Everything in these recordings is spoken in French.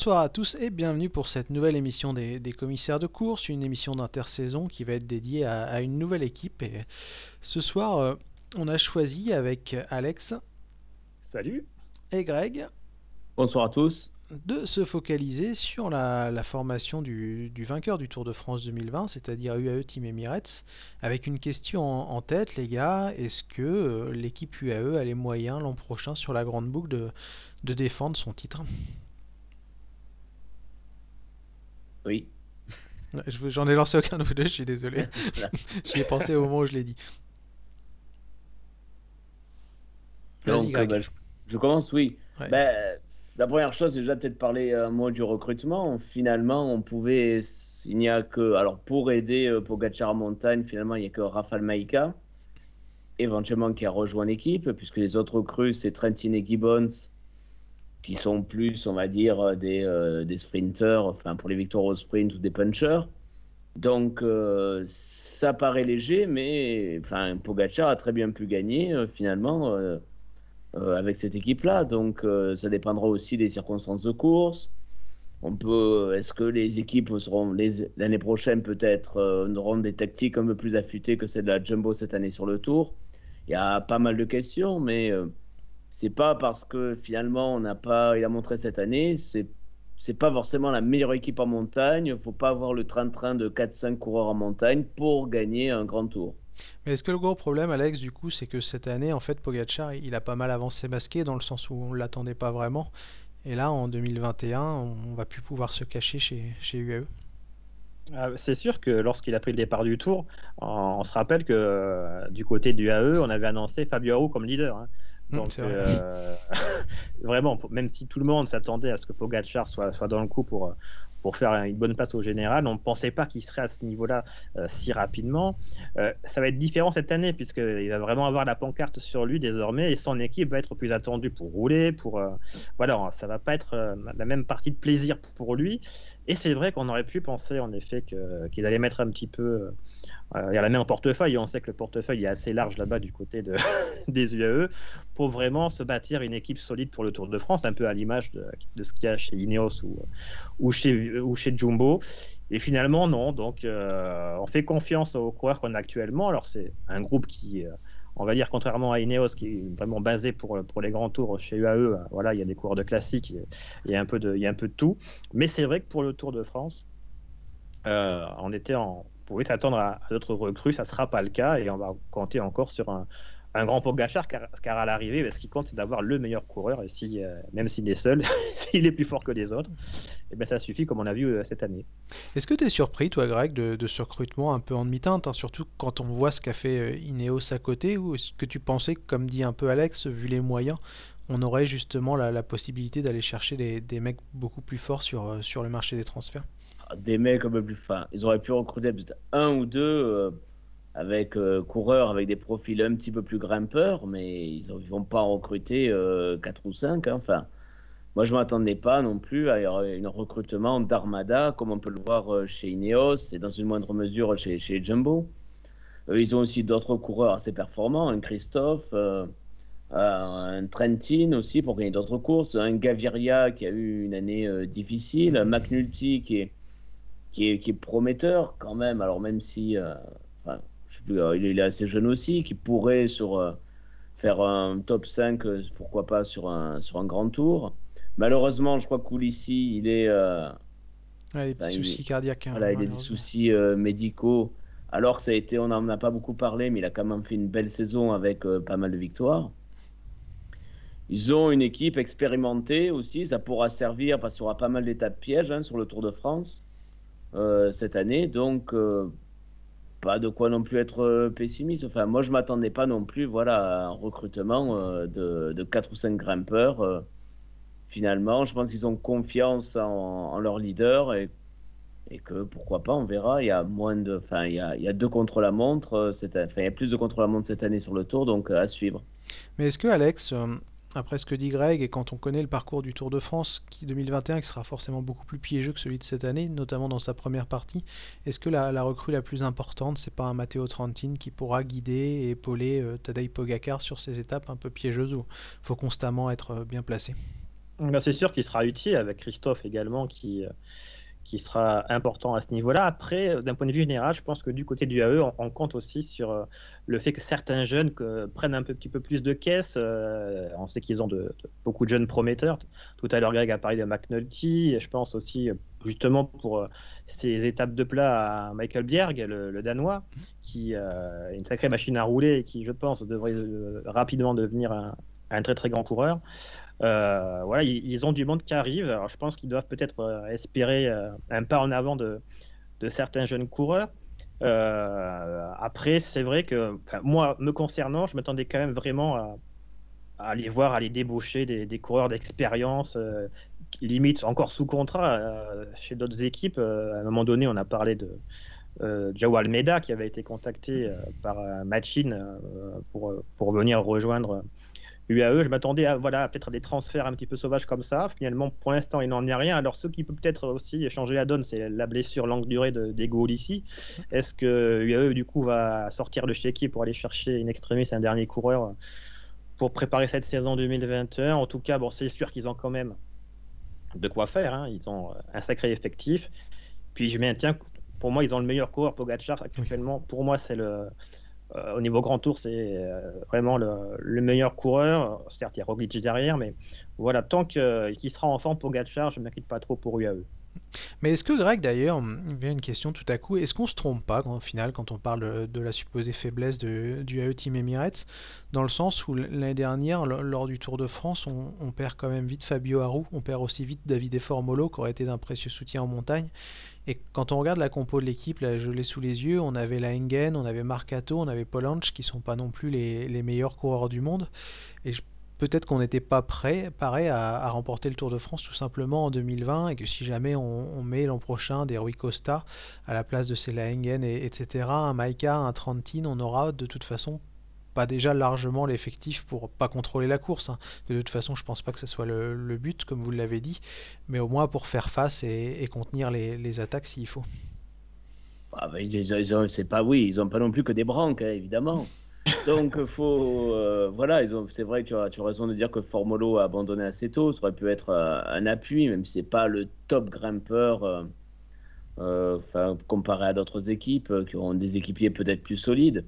Bonsoir à tous et bienvenue pour cette nouvelle émission des, des commissaires de course, une émission d'intersaison qui va être dédiée à, à une nouvelle équipe. Et ce soir, euh, on a choisi avec Alex Salut. et Greg Bonsoir à tous. de se focaliser sur la, la formation du, du vainqueur du Tour de France 2020, c'est-à-dire UAE Team Emirates, avec une question en, en tête, les gars, est-ce que euh, l'équipe UAE a les moyens l'an prochain sur la grande boucle de, de défendre son titre? Oui. J'en ai lancé aucun de vous deux, je suis désolé. J'y ai pensé au moment où je l'ai dit. Vas-y, Donc, euh, Greg. bah, je, je commence, oui. Ouais. Ben, la première chose, c'est déjà peut-être parler un mot du recrutement. Finalement, on pouvait, il n'y a que, alors pour aider euh, Pogacar montagne, finalement, il n'y a que Rafal Maïka, éventuellement qui a rejoint l'équipe, puisque les autres recrues, c'est Trentin et Gibbons, qui sont plus, on va dire, euh, des, euh, des sprinters, enfin pour les victoires au sprint ou des punchers. Donc, euh, ça paraît léger, mais enfin, Pogacar a très bien pu gagner, finalement. avec cette équipe-là. Donc, ça dépendra aussi des circonstances de course. On peut, est-ce que les équipes seront l'année prochaine peut-être auront des tactiques un peu plus affûtées que celle de la Jumbo cette année sur le Tour? Il y a pas mal de questions, mais c'est pas parce que finalement on n'a pas, il a montré cette année, c'est c'est pas forcément la meilleure équipe en montagne. Il faut pas avoir le train-train de 4-5 coureurs en montagne pour gagner un grand tour. Mais est-ce que le gros problème, Alex, du coup, c'est que cette année, en fait, Pogacar, il a pas mal avancé masqué dans le sens où on l'attendait pas vraiment. Et là, en 2021, on va plus pouvoir se cacher chez, chez. UAE. Ah, C'est sûr que lorsqu'il a pris le départ du Tour, on, on se rappelle que euh, du côté du AE, on avait annoncé Fabio Aru comme leader. hein. Hum, Donc vrai. euh, vraiment, même si tout le monde s'attendait à ce que Pogacar soit, soit dans le coup pour, pour faire une bonne place au général, on ne pensait pas qu'il serait à ce niveau-là euh, si rapidement. Euh, ça va être différent cette année puisqu'il va vraiment avoir la pancarte sur lui désormais et son équipe va être plus attendue pour rouler. Pour, voilà, ça va pas être la même partie de plaisir pour lui. Et c'est vrai qu'on aurait pu penser en effet qu'ils allaient mettre un petit peu. Euh, a la même portefeuille, et on sait que le portefeuille est assez large là-bas du côté de, des UAE, pour vraiment se bâtir une équipe solide pour le Tour de France, un peu à l'image de, ce qu'il y a chez Ineos ou, ou, chez, ou chez Jumbo. Et finalement, non. Donc, euh, on fait confiance aux coureurs qu'on a actuellement. Alors, c'est un groupe qui, euh, on va dire, contrairement à Ineos, qui est vraiment basé pour, pour les grands tours chez UAE, voilà, il y a des coureurs de classique, il y a un peu de, il y a un peu de tout. Mais c'est vrai que pour le Tour de France, euh, on était on pouvait s'attendre à, à d'autres recrues, ça ne sera pas le cas et on va compter encore sur un, un grand Pogacar car, car à l'arrivée, ben, ce qui compte, c'est d'avoir le meilleur coureur et si, euh, même s'il est seul, s'il est plus fort que les autres, et ben, ça suffit comme on a vu euh, cette année. Est-ce que tu es surpris, toi, Greg, de, de ce recrutement un peu en demi-teinte, hein, surtout quand on voit ce qu'a fait euh, Ineos à côté, ou est-ce que tu pensais, que, comme dit un peu Alex, vu les moyens, on aurait justement la, la possibilité d'aller chercher des, des mecs beaucoup plus forts sur, sur le marché des transferts? Des mecs un peu plus fins. Ils auraient pu recruter peut-être un ou deux euh, avec euh, coureurs avec des profils un petit peu plus grimpeurs, mais ils ne vont pas en recruter euh, 4 ou 5. Enfin, moi, je ne m'attendais pas non plus à un recrutement d'armada, comme on peut le voir euh, chez Ineos et dans une moindre mesure chez, chez Jumbo. Euh, ils ont aussi d'autres coureurs assez performants, un Christophe, euh, un Trentin aussi pour gagner d'autres courses, un Gaviria qui a eu une année difficile, un McNulty qui est, qui, est, prometteur quand même, alors même si euh, il, est, il assez jeune aussi, qui pourrait sur, euh, faire un top 5, euh, pourquoi pas sur un, sur un grand tour. Malheureusement, je crois que Coulissi, il est, Ouais, des petits il soucis est- cardiaques, hein, voilà, il a des soucis euh, médicaux. Alors que ça a été, on n'en a pas beaucoup parlé, mais il a quand même fait une belle saison avec pas mal de victoires. Ils ont une équipe expérimentée aussi, ça pourra servir parce qu'il y aura pas mal d'étapes pièges hein, sur le Tour de France euh, cette année, donc euh, pas de quoi non plus être euh, pessimiste. Enfin, moi, je m'attendais pas non plus, voilà, à un recrutement euh, de, de 4 ou 5 grimpeurs. euh, finalement, je pense qu'ils ont confiance en, leur leader et, que pourquoi pas, on verra. Il y a moins de, enfin, il y a, deux contre la montre, cette, enfin, il y a plus de contre la montre cette année sur le Tour, donc à suivre. Mais est-ce que Alex, après ce que dit Greg, et quand on connaît le parcours du Tour de France qui 2021, qui sera forcément beaucoup plus piégeux que celui de cette année, notamment dans sa première partie, est-ce que la, recrue la plus importante, c'est pas un Matteo Trentin qui pourra guider et épauler euh, Tadej Pogacar sur ces étapes un peu piégeuses où il faut constamment être euh, bien placé? Bah, c'est sûr qu'il sera utile avec Christophe également qui, qui sera important à ce niveau-là. Après, euh, d'un point de vue général, je pense que du côté du AE, on, on compte aussi sur euh, le fait que certains jeunes prennent un petit peu plus de caisse. Euh, on sait qu'ils ont beaucoup de jeunes prometteurs. Tout à l'heure, Greg a parlé de McNulty. Je pense aussi, justement, pour ces étapes de plat à Michael Bjerg, le, Danois, qui euh, est une sacrée machine à rouler et qui, je pense, devrait rapidement devenir un très très grand coureur. Euh, voilà, ils, ont du monde qui arrive. Alors, je pense qu'ils doivent peut-être euh, espérer euh, un pas en avant de, certains jeunes coureurs. Après, c'est vrai que moi, me concernant, je m'attendais quand même vraiment à, aller voir, à aller débaucher des, coureurs d'expérience, euh, limite encore sous contrat chez d'autres équipes. à un moment donné, on a parlé de Joao Almeida qui avait été contacté par Machine pour venir rejoindre UAE, je m'attendais à voilà, peut-être à des transferts un petit peu sauvages comme ça. Finalement, pour l'instant, il n'en est rien. Alors, ce qui peut peut-être aussi changer la donne, c'est la blessure longue durée d'Ego ici. Est-ce que UAE, du coup, va sortir le chéquier pour aller chercher une extrémiste, un dernier coureur pour préparer cette saison 2021 En tout cas, bon, c'est sûr qu'ils ont quand même de quoi faire. Hein. Ils ont un sacré effectif. Puis, je maintiens, pour moi, ils ont le meilleur coureur, Pogacar, actuellement. Pour moi, c'est le euh, au niveau grand tour, c'est euh, vraiment le, le, meilleur coureur. Certes, il y a Roglic derrière, mais voilà, tant qu'il euh, sera en forme pour Gatchar, je ne m'inquiète pas trop pour UAE. Mais est-ce que Greg, d'ailleurs, il vient une question tout à coup, est-ce qu'on se trompe pas quand, au final quand on parle de, la supposée faiblesse de, du AE Team Emirates, dans le sens où l'année dernière, lors du Tour de France, on, perd quand même vite Fabio Aru, on perd aussi vite David Formolo, qui aurait été d'un précieux soutien en montagne. Et quand on regarde la compo de l'équipe, là je l'ai sous les yeux, on avait la Engen, on avait Marcato, on avait Polanch, qui sont pas non plus les, les meilleurs coureurs du monde. Et peut-être qu'on n'était pas prêt, pareil, à, remporter le Tour de France tout simplement en 2020 et que si jamais on, met l'an prochain des Rui Costa à la place de ces Engen et etc., un Maika, un Trentin, on aura de toute façon pas déjà largement l'effectif pour pas contrôler la course. Hein. De toute façon, je pense pas que ce soit le, but, comme vous l'avez dit, mais au moins pour faire face et, contenir les, attaques s'il faut. Ah c'est pas oui, ils ont pas non plus que des branques, hein, évidemment. Donc faut euh, voilà, ils ont c'est vrai que tu as, tu as raison de dire que Formolo a abandonné assez tôt, ça aurait pu être euh, un appui, même si c'est pas le top grimpeur. Euh, comparé à d'autres équipes qui ont des équipiers peut-être plus solides.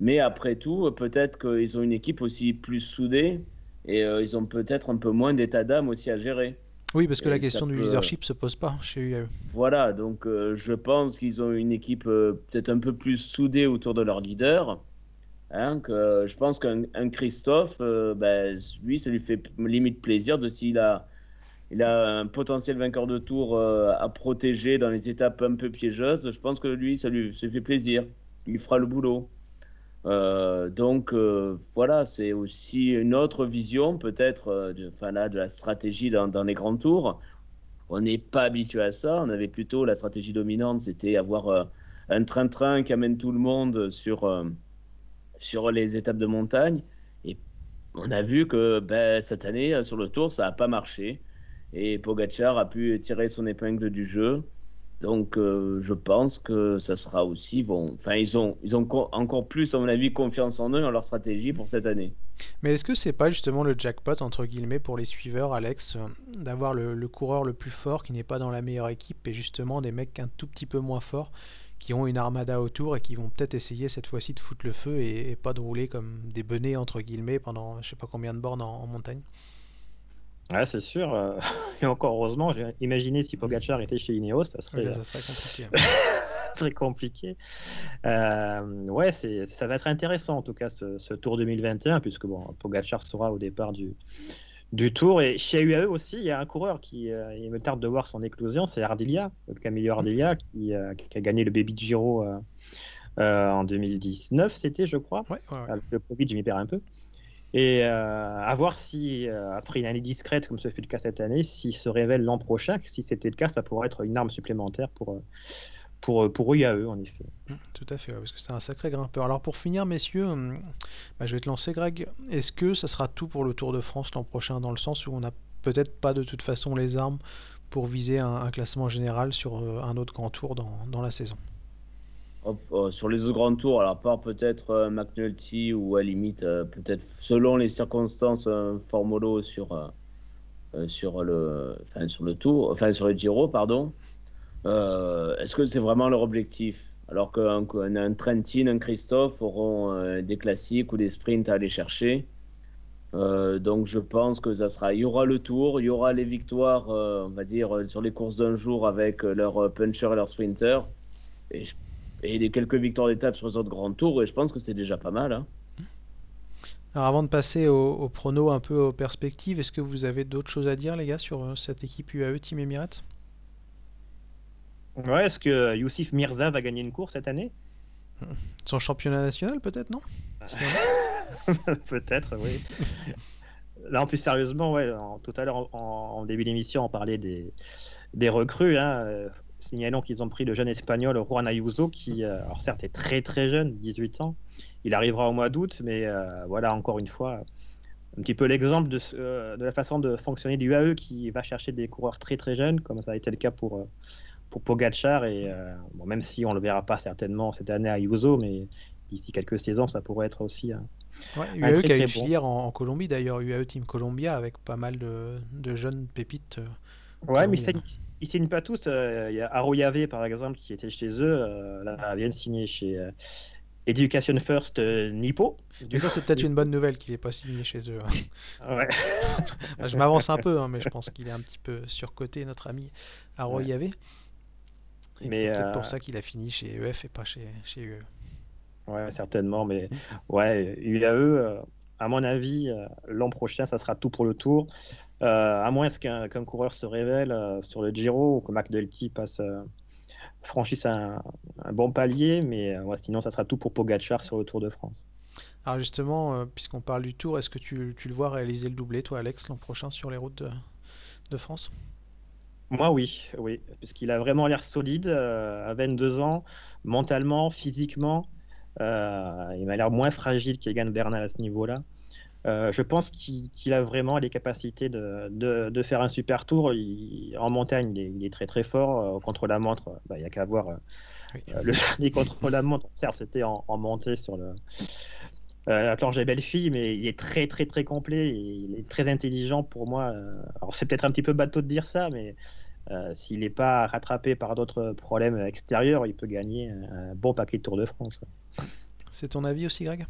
Mais après tout, peut-être qu'ils ont une équipe aussi plus soudée et euh, ils ont peut-être un peu moins d'état d'âme aussi à gérer. Oui, parce que et la question du leadership se pose pas chez UAE. Voilà, donc euh, je pense qu'ils ont une équipe euh, peut-être un peu plus soudée autour de leur leader. Hein, que, je pense qu'un Christophe, euh, ben, lui, ça lui fait limite plaisir de s'il a, il a un potentiel vainqueur de tour à protéger dans les étapes un peu piégeuses. Je pense que lui, ça lui, ça fait plaisir. Il fera le boulot. Euh, donc euh, voilà, c'est aussi une autre vision peut-être euh, de, de la stratégie dans, dans, les grands tours. On n'est pas habitué à ça. On avait plutôt la stratégie dominante, c'était avoir euh, un train-train qui amène tout le monde sur, euh, sur les étapes de montagne. Et on a vu que ben, cette année, sur le tour, ça n'a pas marché. Et Pogachar a pu tirer son épingle du jeu. Donc, euh, je pense que ça sera aussi bon. Enfin, ils ont, ils ont encore plus, à mon avis, confiance en eux, dans leur stratégie pour cette année. Mais est-ce que c'est pas justement le jackpot, entre guillemets, pour les suiveurs, Alex, euh, d'avoir le, le, coureur le plus fort qui n'est pas dans la meilleure équipe et justement des mecs un tout petit peu moins forts qui ont une armada autour et qui vont peut-être essayer cette fois-ci de foutre le feu et, et, pas de rouler comme des benets, entre guillemets, pendant je sais pas combien de bornes en, en montagne Ouais, c'est sûr. Euh, et encore heureusement, imaginez si Pogachar était chez Ineos, ça serait, oui, ça serait compliqué. très compliqué. Euh, ouais, ça va être intéressant en tout cas ce, ce, Tour 2021, puisque bon, Pogachar sera au départ du, du Tour. Et chez UAE aussi, il y a un coureur qui euh, il me tarde de voir son éclosion, c'est Ardilia, Camille Ardilia, qui, euh, qui, a gagné le Baby Giro en 2019, c'était, je crois. Ouais, ouais, ouais. Avec le Covid, je m'y perds un peu. Et euh, à voir si, euh, après une année discrète, comme ce fut le cas cette année, s'il se révèle l'an prochain, si c'était le cas, ça pourrait être une arme supplémentaire pour, pour, pour UAE, en effet. Mmh, tout à fait, ouais, parce que c'est un sacré grimpeur. Alors pour finir, messieurs, bah, je vais te lancer, Greg. Est-ce que ça sera tout pour le Tour de France l'an prochain, dans le sens où on n'a peut-être pas de toute façon les armes pour viser un, un classement général sur euh, un autre grand tour dans, dans la saison? Oh, sur les grands tours, alors part peut-être euh, McNulty ou à limite, euh, peut-être selon les circonstances, euh, Formolo sur, sur, le, enfin, sur le tour, enfin sur le Giro, pardon. Est-ce que c'est vraiment leur objectif? Alors qu'un un Trentin, un Christophe auront des classiques ou des sprints à aller chercher. donc je pense que ça sera, il y aura le tour, il y aura les victoires, on va dire, sur les courses d'un jour avec leur puncher et leur sprinter. Et, quelques victoires d'étape sur les autres grands tours, et je pense que c'est déjà pas mal. Hein. Alors avant de passer au, au, prono un peu aux perspectives, est-ce que vous avez d'autres choses à dire les gars sur cette équipe UAE Team Emirates? Ouais, est-ce que Youssif Mirza va gagner une course cette année? Son championnat national peut-être, non? Peut-être, oui. Là, en plus sérieusement, ouais, en, tout à l'heure en, en, début d'émission, on parlait des, des recrues. Hein, signalons qu'ils ont pris le jeune espagnol Juan Ayuso, qui, euh, alors certes, est très très jeune, 18 ans. Il arrivera au mois d'août, mais euh, voilà, encore une fois, un petit peu l'exemple de, euh, de, la façon de fonctionner du UAE qui va chercher des coureurs très très jeunes, comme ça a été le cas pour, euh, pour Pogachar. Et euh, bon, même si on ne le verra pas certainement cette année à Ayuso, mais d'ici quelques saisons, ça pourrait être aussi un. Ouais, UAE qui a une filière bon. en, en, Colombie d'ailleurs, UAE Team Colombia, avec pas mal de, de jeunes pépites. Ouais, mais ils ne signent pas tous. Il euh, y a Aroyave, par exemple, qui était chez eux. Euh, là, vient de signer chez euh, Education First Nippo. Mais ça, c'est peut-être une bonne nouvelle qu'il n'ait pas signé chez eux. Hein. Ouais. je m'avance un peu, hein, mais je pense qu'il est un petit peu surcoté, notre ami Aroyave. Ouais. Et c'est peut-être pour ça qu'il a fini chez EF et pas chez, chez UE. Ouais, certainement. Mais ouais, UAE, à mon avis, l'an prochain, ça sera tout pour le tour. Euh, à moins qu'un qu coureur se révèle euh, sur le Giro ou que McDelty passe, euh, franchisse un, un, bon palier, mais ouais, sinon ça sera tout pour Pogachar sur le Tour de France. Alors justement, puisqu'on parle du Tour, est-ce que tu, tu, le vois réaliser le doublé, toi Alex, l'an prochain sur les routes de, de France? Moi, oui, oui, puisqu'il a vraiment l'air solide, à 22 ans, mentalement, physiquement. Euh, il m'a l'air moins fragile qu'Egan Bernal à ce niveau-là. Euh, je pense qu'il qu a vraiment les capacités de, de, de, faire un super tour. Il, en montagne, il est, il est, très très fort. Euh, contre la montre, bah, il n'y a qu'à voir euh, oui. le dernier contre la montre. Certes, c'était en, en, montée sur le, la planche des belles filles, mais il est très très très complet. il est très intelligent pour moi. Alors c'est peut-être un petit peu bateau de dire ça, mais s'il n'est pas rattrapé par d'autres problèmes extérieurs, il peut gagner un bon paquet de Tour de France. C'est ton avis aussi, Greg?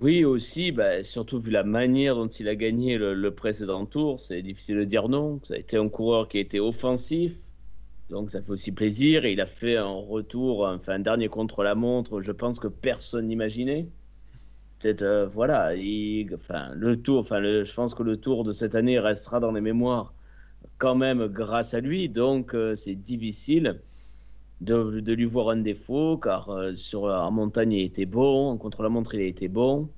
Oui, aussi, bah, surtout vu la manière dont il a gagné le, le précédent tour, c'est difficile de dire non. Ça a été un coureur qui a été offensif, donc ça fait aussi plaisir. Et il a fait un retour, enfin un dernier contre-la-montre, je pense que personne n'imaginait. Euh, voilà, le tour, enfin, je pense que le tour de cette année restera dans les mémoires quand même grâce à lui, donc euh, c'est difficile. De, lui voir un défaut, car euh, sur, en montagne il était bon, contre la montre il a été bon,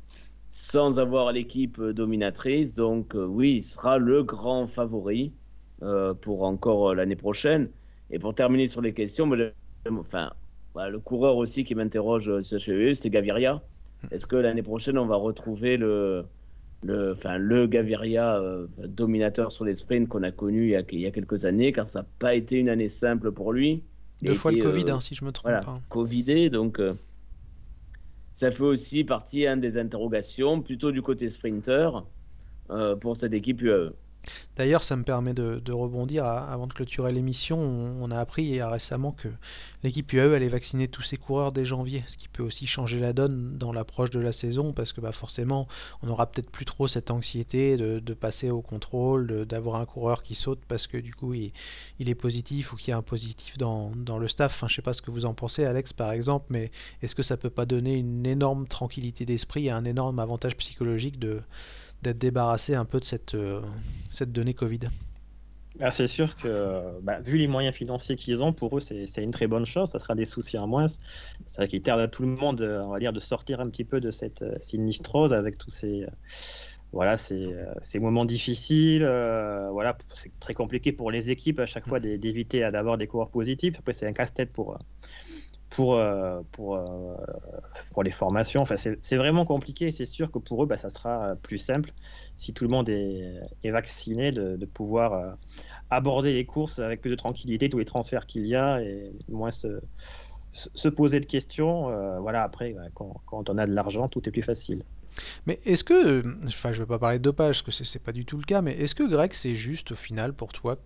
sans avoir l'équipe dominatrice. Donc oui, il sera le grand favori pour encore l'année prochaine. Et pour terminer sur les questions, bah, le coureur aussi qui m'interroge chez eux, c'est Gaviria. Est-ce que l'année prochaine on va retrouver le, le, enfin, le Gaviria euh, dominateur sur les sprints qu'on a connu il y a, il y a, quelques années, car ça n'a pas été une année simple pour lui. Deux fois été, le Covid, euh, hein, si je me trompe voilà, pas. Covidé, donc euh, ça fait aussi partie hein, des interrogations, plutôt du côté sprinter, pour cette équipe UAE. D'ailleurs, ça me permet de, rebondir avant de clôturer l'émission. On, a appris récemment que l'équipe UAE allait vacciner tous ses coureurs dès janvier, ce qui peut aussi changer la donne dans l'approche de la saison, parce que bah, forcément, on n'aura peut-être plus trop cette anxiété de, passer au contrôle, d'avoir un coureur qui saute parce que du coup il, est positif ou qu'il y a un positif dans, le staff. Enfin, je ne sais pas ce que vous en pensez, Alex, par exemple, mais est-ce que ça peut pas donner une énorme tranquillité d'esprit et un énorme avantage psychologique de d'être débarrassé un peu de cette, euh, cette donnée Covid ah, C'est sûr que, bah, vu les moyens financiers qu'ils ont, pour eux, c'est une très bonne chose. Ça sera des soucis en moins. C'est vrai qu'ils tardent à tout le monde, on va dire, de sortir un petit peu de cette euh, sinistrose avec tous ces. Euh, voilà, ces, moments difficiles. Euh, voilà, c'est très compliqué pour les équipes à chaque fois d'éviter d'avoir des coureurs positifs. Après, c'est un casse-tête pour, pour, euh, pour, euh, pour les formations. Enfin, c'est vraiment compliqué. C'est sûr que pour eux, bah, ça sera plus simple si tout le monde est, est vacciné de, pouvoir euh, aborder les courses avec plus de tranquillité, tous les transferts qu'il y a et moins se, se poser de questions. voilà, après, quand, quand, on a de l'argent, tout est plus facile. Mais est-ce que, enfin, je vais pas parler de dopage, parce que c'est pas du tout le cas, mais est-ce que Greg, c'est juste au final pour toi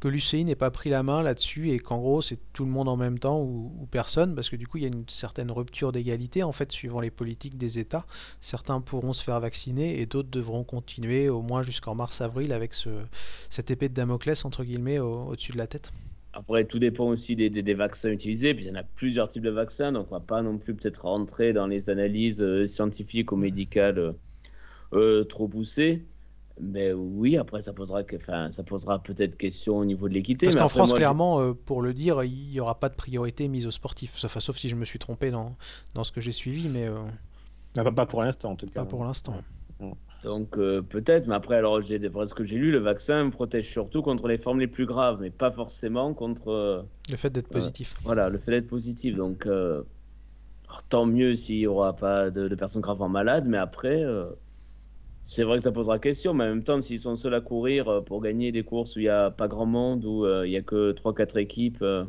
que l'UCI n'ait pas pris la main là-dessus et qu'en gros c'est tout le monde en même temps ou, personne, parce que du coup il y a une certaine rupture d'égalité en fait suivant les politiques des États. Certains pourront se faire vacciner et d'autres devront continuer au moins jusqu'en mars-avril avec ce, cette épée de Damoclès entre guillemets au- au-dessus de la tête. Après, tout dépend aussi des vaccins utilisés. Puis il y en a plusieurs types de vaccins, donc on va pas non plus peut-être rentrer dans les analyses euh, scientifiques ou médicales euh, euh, trop poussées. Mais oui, après, ça posera, que- enfin, ça posera peut-être question au niveau de l'équité. Parce Mais qu'en France, moi, clairement, euh, pour le dire, il n'y aura pas de priorité mise aux sportifs. Sauf, sauf si je me suis trompé dans, dans ce que j'ai suivi, mais euh, Ah, Pas, pas pour l'instant, en tout cas. pas pour l'instant. Donc euh, peut-être, mais après, alors d'après ce que j'ai lu, le vaccin protège surtout contre les formes les plus graves, mais pas forcément contre euh, Le fait d'être euh, positif. voilà, le fait d'être positif. Donc euh, alors, tant mieux s'il n'y aura pas de, de personnes gravement malades, mais après, euh, c'est vrai que ça posera question, mais en même temps, s'ils sont seuls à courir euh, pour gagner des courses où il n'y a pas grand monde, où euh, il n'y a que trois quatre équipes euh,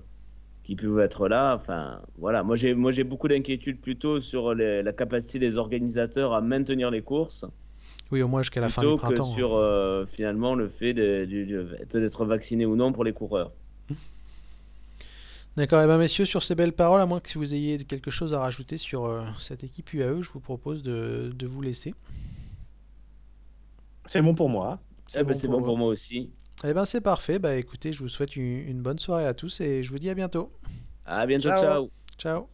qui peuvent être là, enfin voilà, moi j'ai moi j'ai beaucoup d'inquiétudes plutôt sur les- la capacité des organisateurs à maintenir les courses Oui, au moins jusqu'à la fin du plutôt que printemps. hein. sur euh, finalement le fait de- d'être vacciné ou non pour les coureurs. D'accord, et bien messieurs, sur ces belles paroles, à moins que vous ayez quelque chose à rajouter sur cette équipe UAE, je vous propose de vous laisser. C'est bon pour moi. Eh ben, c'est bon pour moi aussi. Eh ben c'est parfait, bah écoutez, je vous souhaite une une bonne soirée à tous et je vous dis à bientôt. À bientôt, Ciao. ciao. Ciao